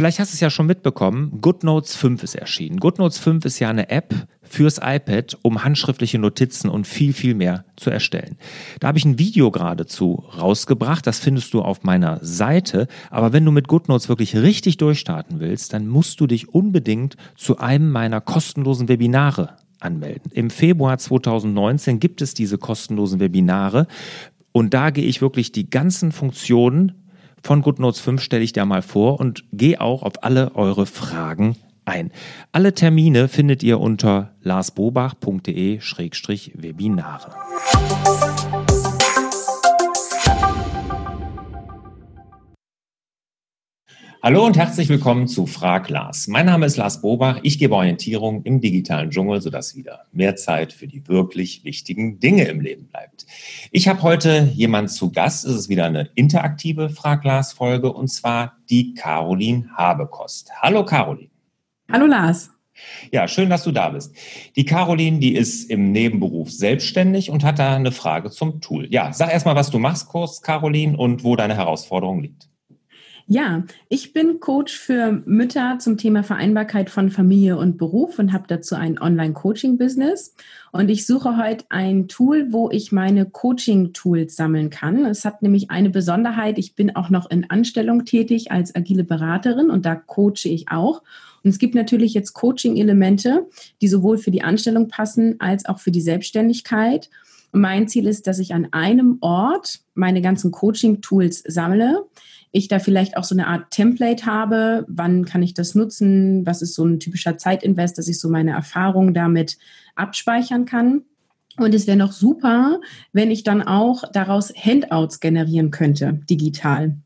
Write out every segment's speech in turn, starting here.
Vielleicht hast du es ja schon mitbekommen, GoodNotes 5 ist erschienen. GoodNotes 5 ist ja eine App fürs iPad, um handschriftliche Notizen und viel, viel mehr zu erstellen. Da habe ich ein Video geradezu rausgebracht, das findest du auf meiner Seite. Aber wenn du mit GoodNotes wirklich richtig durchstarten willst, dann musst du dich unbedingt zu einem meiner kostenlosen Webinare anmelden. Im Februar 2019 gibt es diese kostenlosen Webinare und da gehe ich wirklich die ganzen Funktionen von GoodNotes 5 stelle ich dir mal vor und gehe auch auf alle eure Fragen ein. Alle Termine findet ihr unter larsbobach.de-webinare. Hallo und herzlich willkommen zu Frag Lars. Mein Name ist Lars Bobach. Ich gebe Orientierung im digitalen Dschungel, sodass wieder mehr Zeit für die wirklich wichtigen Dinge im Leben bleibt. Ich habe heute jemand zu Gast. Es ist wieder eine interaktive Frag Lars Folge und zwar die Caroline Habekost. Hallo Caroline. Hallo Lars. Ja, schön, dass du da bist. Die Caroline, die ist im Nebenberuf selbstständig und hat da eine Frage zum Tool. Ja, sag erstmal, was du machst, kurz, Caroline, und wo deine Herausforderung liegt. Ja, ich bin Coach für Mütter zum Thema Vereinbarkeit von Familie und Beruf und habe dazu ein Online-Coaching-Business. Und ich suche heute ein Tool, wo ich meine Coaching-Tools sammeln kann. Es hat nämlich eine Besonderheit. Ich bin auch noch in Anstellung tätig als agile Beraterin und da coache ich auch. Und es gibt natürlich jetzt Coaching-Elemente, die sowohl für die Anstellung passen als auch für die Selbstständigkeit. Und mein Ziel ist, dass ich an einem Ort meine ganzen Coaching-Tools sammle ich da vielleicht auch so eine Art Template habe, wann kann ich das nutzen, was ist so ein typischer Zeitinvest, dass ich so meine Erfahrungen damit abspeichern kann. Und es wäre noch super, wenn ich dann auch daraus Handouts generieren könnte, digital.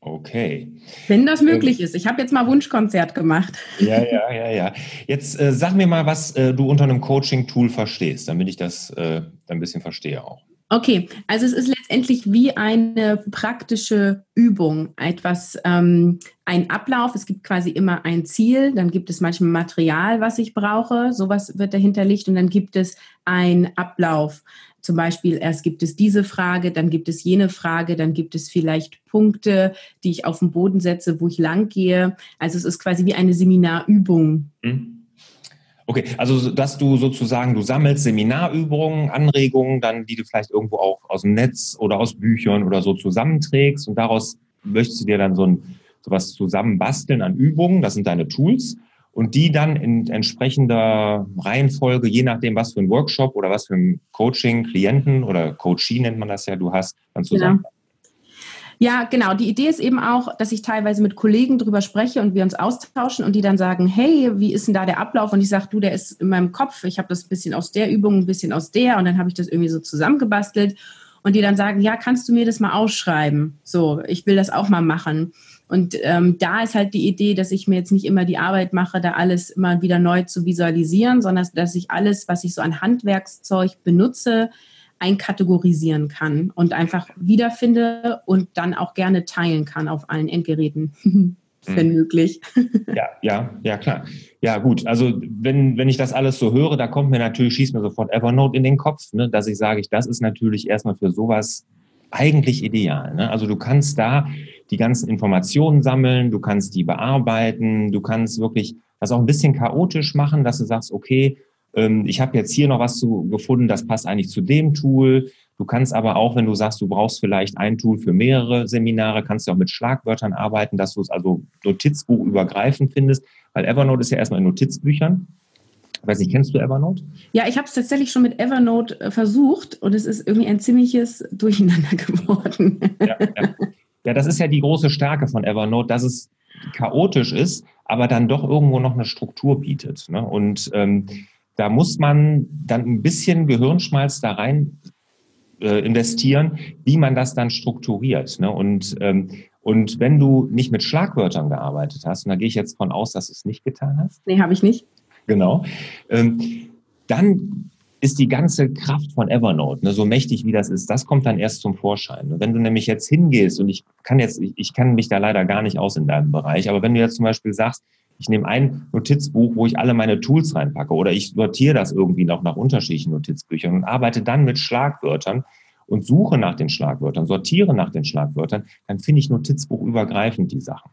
Okay. Wenn das möglich ähm, ist. Ich habe jetzt mal Wunschkonzert gemacht. Ja, ja, ja, ja. Jetzt äh, sag mir mal, was äh, du unter einem Coaching-Tool verstehst, damit ich das äh, ein bisschen verstehe auch. Okay, also es ist letztendlich wie eine praktische Übung, etwas, ähm, ein Ablauf. Es gibt quasi immer ein Ziel, dann gibt es manchmal Material, was ich brauche, sowas wird dahinter liegt und dann gibt es ein Ablauf. Zum Beispiel, erst gibt es diese Frage, dann gibt es jene Frage, dann gibt es vielleicht Punkte, die ich auf den Boden setze, wo ich lang gehe. Also es ist quasi wie eine Seminarübung. Mhm. Okay, also dass du sozusagen, du sammelst Seminarübungen, Anregungen, dann die du vielleicht irgendwo auch aus dem Netz oder aus Büchern oder so zusammenträgst und daraus möchtest du dir dann so ein sowas zusammenbasteln an Übungen, das sind deine Tools und die dann in entsprechender Reihenfolge, je nachdem, was für ein Workshop oder was für ein Coaching, Klienten oder Coachie nennt man das ja, du hast, dann zusammen. Ja. Ja, genau. Die Idee ist eben auch, dass ich teilweise mit Kollegen drüber spreche und wir uns austauschen und die dann sagen, hey, wie ist denn da der Ablauf? Und ich sage, du, der ist in meinem Kopf. Ich habe das ein bisschen aus der Übung, ein bisschen aus der und dann habe ich das irgendwie so zusammengebastelt und die dann sagen, ja, kannst du mir das mal ausschreiben? So, ich will das auch mal machen. Und ähm, da ist halt die Idee, dass ich mir jetzt nicht immer die Arbeit mache, da alles immer wieder neu zu visualisieren, sondern dass ich alles, was ich so an Handwerkszeug benutze, einkategorisieren kann und einfach wiederfinde und dann auch gerne teilen kann auf allen Endgeräten. wenn mhm. möglich. ja, ja, ja, klar. Ja, gut. Also wenn, wenn ich das alles so höre, da kommt mir natürlich, schießt mir sofort Evernote in den Kopf, ne, dass ich sage, das ist natürlich erstmal für sowas eigentlich ideal. Ne? Also du kannst da die ganzen Informationen sammeln, du kannst die bearbeiten, du kannst wirklich das auch ein bisschen chaotisch machen, dass du sagst, okay, ich habe jetzt hier noch was zu, gefunden, das passt eigentlich zu dem Tool. Du kannst aber auch, wenn du sagst, du brauchst vielleicht ein Tool für mehrere Seminare, kannst du auch mit Schlagwörtern arbeiten, dass du es also Notizbuch übergreifend findest, weil Evernote ist ja erstmal in Notizbüchern. Ich weiß nicht, kennst du Evernote? Ja, ich habe es tatsächlich schon mit Evernote äh, versucht und es ist irgendwie ein ziemliches Durcheinander geworden. Ja, ja. ja, das ist ja die große Stärke von Evernote, dass es chaotisch ist, aber dann doch irgendwo noch eine Struktur bietet. Ne? Und ähm, da muss man dann ein bisschen Gehirnschmalz da rein äh, investieren, wie man das dann strukturiert. Ne? Und, ähm, und wenn du nicht mit Schlagwörtern gearbeitet hast, und da gehe ich jetzt von aus, dass du es nicht getan hast. Nee, habe ich nicht. Genau. Ähm, dann ist die ganze Kraft von Evernote, ne, so mächtig wie das ist, das kommt dann erst zum Vorschein. Wenn du nämlich jetzt hingehst, und ich kann jetzt, ich, ich kann mich da leider gar nicht aus in deinem Bereich, aber wenn du jetzt zum Beispiel sagst, ich nehme ein Notizbuch, wo ich alle meine Tools reinpacke oder ich sortiere das irgendwie noch nach unterschiedlichen Notizbüchern und arbeite dann mit Schlagwörtern und suche nach den Schlagwörtern, sortiere nach den Schlagwörtern, dann finde ich notizbuchübergreifend die Sachen.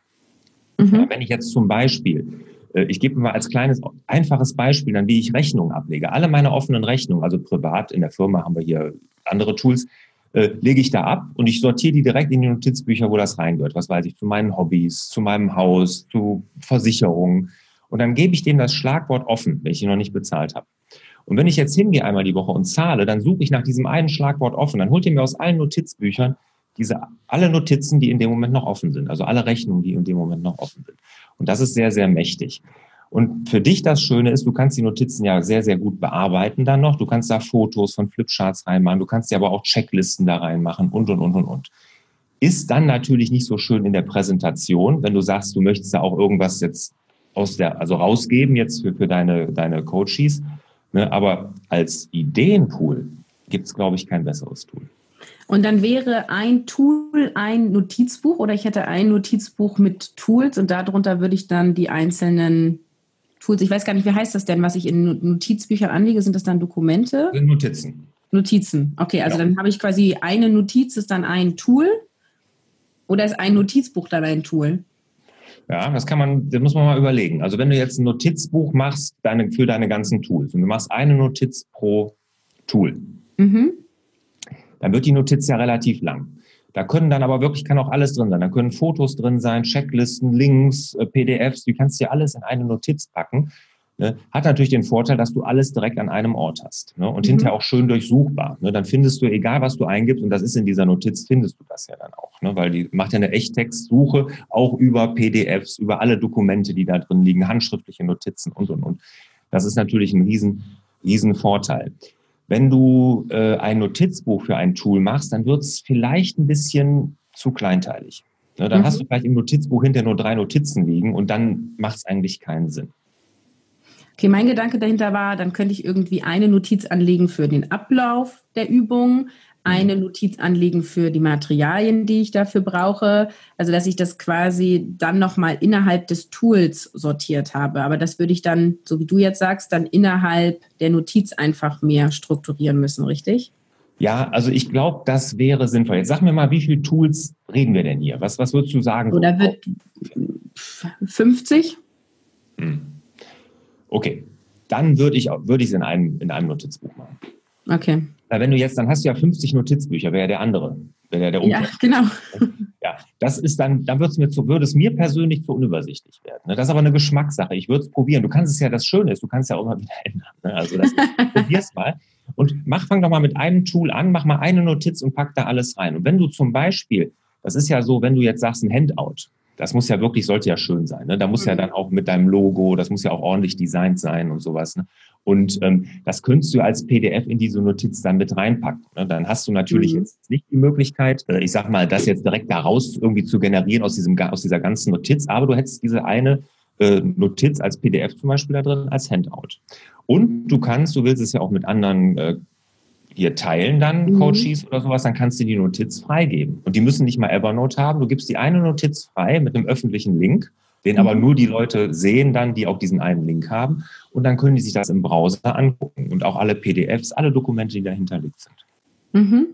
Mhm. Wenn ich jetzt zum Beispiel, äh, ich gebe mal als kleines, einfaches Beispiel dann, wie ich Rechnungen ablege. Alle meine offenen Rechnungen, also privat in der Firma haben wir hier andere Tools, äh, lege ich da ab und ich sortiere die direkt in die Notizbücher, wo das reingehört. Was weiß ich, zu meinen Hobbys, zu meinem Haus, zu Versicherungen. Und dann gebe ich dem das Schlagwort offen, wenn ich ihn noch nicht bezahlt habe. Und wenn ich jetzt hingehe einmal die Woche und zahle, dann suche ich nach diesem einen Schlagwort offen. Dann holt ihr mir aus allen Notizbüchern diese alle Notizen, die in dem Moment noch offen sind, also alle Rechnungen, die in dem Moment noch offen sind. Und das ist sehr, sehr mächtig. Und für dich das Schöne ist, du kannst die Notizen ja sehr, sehr gut bearbeiten dann noch. Du kannst da Fotos von Flipcharts reinmachen, du kannst ja aber auch Checklisten da reinmachen und, und, und, und, und. Ist dann natürlich nicht so schön in der Präsentation, wenn du sagst, du möchtest da auch irgendwas jetzt aus der, also rausgeben jetzt für, für deine, deine Coaches. Ne? Aber als Ideenpool gibt es, glaube ich, kein besseres Tool. Und dann wäre ein Tool ein Notizbuch oder ich hätte ein Notizbuch mit Tools und darunter würde ich dann die einzelnen Tools, ich weiß gar nicht, wie heißt das denn, was ich in Notizbüchern anlege, sind das dann Dokumente? Notizen. Notizen, okay, also ja. dann habe ich quasi eine Notiz ist dann ein Tool oder ist ein Notizbuch dann ein Tool? Ja, das kann man, das muss man mal überlegen. Also wenn du jetzt ein Notizbuch machst deine, für deine ganzen Tools und du machst eine Notiz pro Tool, mhm dann wird die Notiz ja relativ lang. Da können dann aber wirklich, kann auch alles drin sein. Da können Fotos drin sein, Checklisten, Links, äh, PDFs. Du kannst dir alles in eine Notiz packen. Ne? Hat natürlich den Vorteil, dass du alles direkt an einem Ort hast ne? und mhm. hinterher auch schön durchsuchbar. Ne? Dann findest du, egal was du eingibst, und das ist in dieser Notiz, findest du das ja dann auch, ne? weil die macht ja eine Echttextsuche auch über PDFs, über alle Dokumente, die da drin liegen, handschriftliche Notizen und, und, und. Das ist natürlich ein riesen, riesen Vorteil. Wenn du äh, ein Notizbuch für ein Tool machst, dann wird es vielleicht ein bisschen zu kleinteilig. Ne, dann mhm. hast du vielleicht im Notizbuch hinter nur drei Notizen liegen und dann macht es eigentlich keinen Sinn. Okay, mein Gedanke dahinter war, dann könnte ich irgendwie eine Notiz anlegen für den Ablauf der Übung, eine Notiz anlegen für die Materialien, die ich dafür brauche. Also dass ich das quasi dann nochmal innerhalb des Tools sortiert habe. Aber das würde ich dann, so wie du jetzt sagst, dann innerhalb der Notiz einfach mehr strukturieren müssen, richtig? Ja, also ich glaube, das wäre sinnvoll. Jetzt sag mir mal, wie viele Tools reden wir denn hier? Was, was würdest du sagen? Oder wird 50? Hm. Okay, dann würde ich es würd in, einem, in einem Notizbuch machen. Okay. Weil wenn du jetzt, dann hast du ja 50 Notizbücher, wäre ja der andere, wäre ja der Ja, genau. Ja, das ist dann, dann mir zu, würde es mir persönlich zu unübersichtlich werden. Ne? Das ist aber eine Geschmackssache. Ich würde es probieren. Du kannst es ja, das Schöne ist, du kannst es ja auch immer wieder ändern. Ne? Also das, probier's mal. Und mach, fang doch mal mit einem Tool an, mach mal eine Notiz und pack da alles rein. Und wenn du zum Beispiel, das ist ja so, wenn du jetzt sagst, ein Handout, das muss ja wirklich, sollte ja schön sein. Ne? Da muss mhm. ja dann auch mit deinem Logo, das muss ja auch ordentlich designt sein und sowas. Ne? Und ähm, das könntest du als PDF in diese Notiz dann mit reinpacken. Ne? Dann hast du natürlich mhm. jetzt nicht die Möglichkeit, äh, ich sag mal, das jetzt direkt daraus irgendwie zu generieren aus, diesem, aus dieser ganzen Notiz, aber du hättest diese eine äh, Notiz als PDF zum Beispiel da drin als Handout. Und du kannst, du willst es ja auch mit anderen äh, hier teilen dann mhm. Coaches oder sowas, dann kannst du die Notiz freigeben. Und die müssen nicht mal Evernote haben. Du gibst die eine Notiz frei mit einem öffentlichen Link, den mhm. aber nur die Leute sehen dann, die auch diesen einen Link haben. Und dann können die sich das im Browser angucken und auch alle PDFs, alle Dokumente, die dahinterlegt sind. Mhm.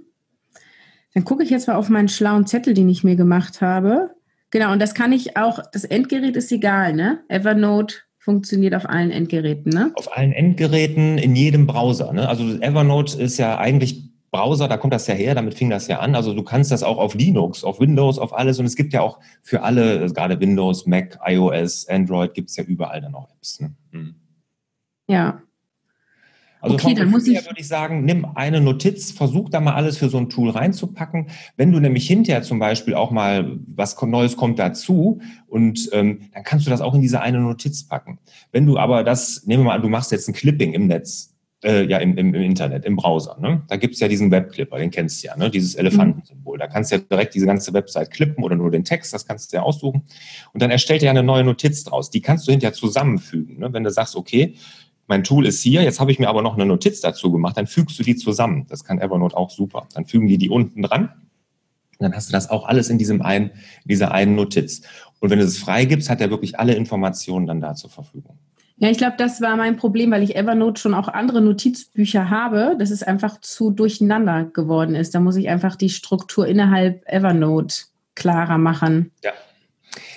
Dann gucke ich jetzt mal auf meinen schlauen Zettel, den ich mir gemacht habe. Genau, und das kann ich auch, das Endgerät ist egal, ne? Evernote funktioniert auf allen Endgeräten, ne? Auf allen Endgeräten, in jedem Browser. Ne? Also Evernote ist ja eigentlich Browser, da kommt das ja her, damit fing das ja an. Also du kannst das auch auf Linux, auf Windows, auf alles. Und es gibt ja auch für alle, gerade Windows, Mac, iOS, Android, gibt es ja überall dann auch Apps. Ne? Mhm. Ja. Also okay, dann muss ich würde ich sagen, nimm eine Notiz, versuch da mal alles für so ein Tool reinzupacken. Wenn du nämlich hinterher zum Beispiel auch mal was Neues kommt dazu und ähm, dann kannst du das auch in diese eine Notiz packen. Wenn du aber das, nehmen wir mal an, du machst jetzt ein Clipping im Netz, äh, ja im, im, im Internet, im Browser. Ne? Da gibt's ja diesen Webclipper, den kennst du ja, ne? dieses Elefantensymbol. Da kannst du ja direkt diese ganze Website klippen oder nur den Text, das kannst du ja aussuchen. Und dann erstellt er ja eine neue Notiz draus. Die kannst du hinterher zusammenfügen. Ne? Wenn du sagst, okay, mein Tool ist hier, jetzt habe ich mir aber noch eine Notiz dazu gemacht, dann fügst du die zusammen. Das kann Evernote auch super. Dann fügen die die unten dran. Und dann hast du das auch alles in diesem einen, dieser einen Notiz. Und wenn du es freigibst, hat er wirklich alle Informationen dann da zur Verfügung. Ja, ich glaube, das war mein Problem, weil ich Evernote schon auch andere Notizbücher habe, dass es einfach zu durcheinander geworden ist. Da muss ich einfach die Struktur innerhalb Evernote klarer machen. Ja,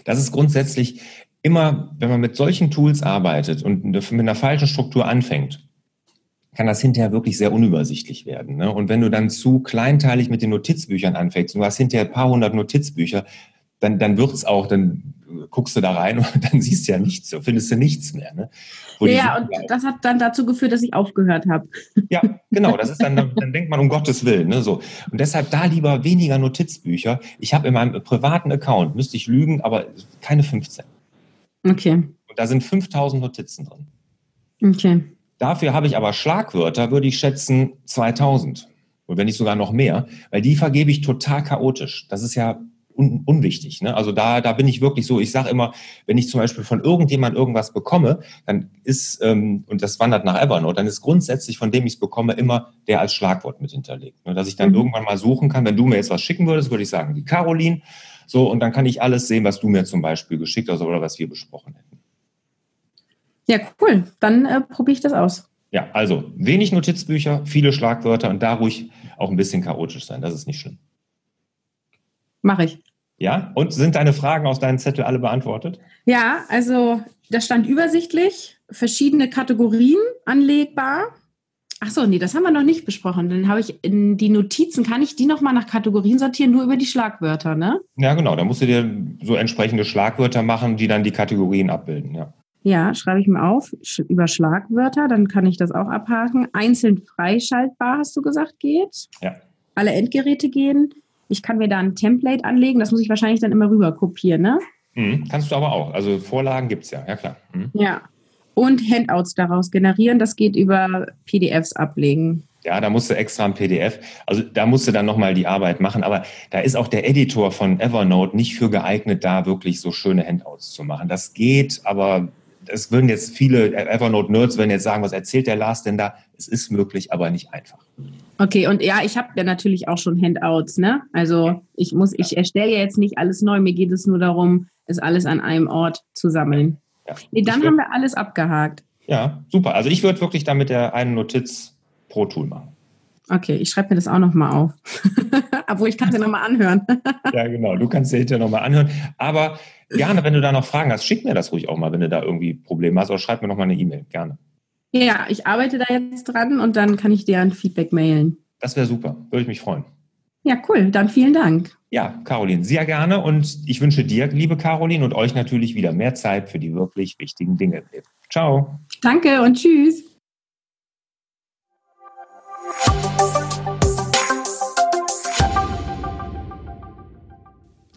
Das ist grundsätzlich immer, wenn man mit solchen Tools arbeitet und mit einer falschen Struktur anfängt, kann das hinterher wirklich sehr unübersichtlich werden. Ne? Und wenn du dann zu kleinteilig mit den Notizbüchern anfängst, und du hast hinterher ein paar hundert Notizbücher, dann, dann wird es auch, dann guckst du da rein und dann siehst du ja nichts, findest du nichts mehr. Ne? ja, und das hat dann dazu geführt, dass ich aufgehört habe. Ja, genau, das ist dann, dann denkt man um Gottes Willen. Ne, so. Und deshalb da lieber weniger Notizbücher. Ich habe in meinem privaten Account, müsste ich lügen, aber keine 15. Okay. Und da sind 5000 Notizen drin. Okay. Dafür habe ich aber Schlagwörter, würde ich schätzen, 2000. Und wenn nicht sogar noch mehr, weil die vergebe ich total chaotisch. Das ist ja un unwichtig. Ne? Also da, da bin ich wirklich so, ich sage immer, wenn ich zum Beispiel von irgendjemand irgendwas bekomme, dann ist, ähm, und das wandert nach Evernote, dann ist grundsätzlich von dem ich es bekomme, immer der als Schlagwort mit hinterlegt. Ne? Dass ich dann mhm. irgendwann mal suchen kann, wenn du mir jetzt was schicken würdest, würde ich sagen, die Caroline. So, und dann kann ich alles sehen, was du mir zum Beispiel geschickt hast oder was wir besprochen hätten. Ja, cool. Dann äh, probiere ich das aus. Ja, also wenig Notizbücher, viele Schlagwörter und da ruhig auch ein bisschen chaotisch sein. Das ist nicht schlimm. Mache ich. Ja, und sind deine Fragen aus deinem Zettel alle beantwortet? Ja, also da stand übersichtlich, verschiedene Kategorien anlegbar. Achso, nee, das haben wir noch nicht besprochen. Dann habe ich in die Notizen, kann ich die nochmal nach Kategorien sortieren, nur über die Schlagwörter, ne? Ja, genau. Da musst du dir so entsprechende Schlagwörter machen, die dann die Kategorien abbilden, ja. Ja, schreibe ich mir auf, über Schlagwörter, dann kann ich das auch abhaken. Einzeln freischaltbar, hast du gesagt, geht. Ja. Alle Endgeräte gehen. Ich kann mir da ein Template anlegen, das muss ich wahrscheinlich dann immer rüber kopieren, ne? Mhm, kannst du aber auch. Also Vorlagen gibt es ja, ja klar. Mhm. Ja. Und Handouts daraus generieren, das geht über PDFs ablegen. Ja, da musst du extra ein PDF. Also da musst du dann nochmal die Arbeit machen. Aber da ist auch der Editor von Evernote nicht für geeignet, da wirklich so schöne Handouts zu machen. Das geht, aber es würden jetzt viele Evernote-Nerds würden jetzt sagen, was erzählt der Lars denn da? Es ist möglich, aber nicht einfach. Okay, und ja, ich habe ja natürlich auch schon Handouts, ne? Also ich muss, ich erstelle ja jetzt nicht alles neu, mir geht es nur darum, es alles an einem Ort zu sammeln. Ja. Nee, dann haben wir alles abgehakt. Ja, super. Also ich würde wirklich damit der einen Notiz pro Tool machen. Okay, ich schreibe mir das auch nochmal auf. Obwohl, ich kann es ja nochmal anhören. ja, genau. Du kannst es hinterher nochmal anhören. Aber gerne, wenn du da noch Fragen hast, schick mir das ruhig auch mal, wenn du da irgendwie Probleme hast. Oder schreib mir nochmal eine E-Mail. Gerne. Ja, ich arbeite da jetzt dran und dann kann ich dir ein Feedback mailen. Das wäre super. Würde ich mich freuen. Ja, cool. Dann vielen Dank. Ja, Caroline, sehr gerne. Und ich wünsche dir, liebe Caroline, und euch natürlich wieder mehr Zeit für die wirklich wichtigen Dinge. Ciao. Danke und tschüss.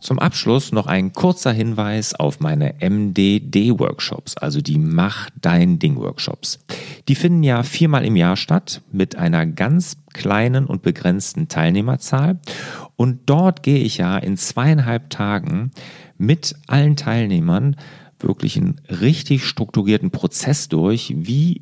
Zum Abschluss noch ein kurzer Hinweis auf meine MDD-Workshops, also die Mach dein Ding-Workshops. Die finden ja viermal im Jahr statt mit einer ganz kleinen und begrenzten Teilnehmerzahl. Und dort gehe ich ja in zweieinhalb Tagen mit allen Teilnehmern wirklich einen richtig strukturierten Prozess durch, wie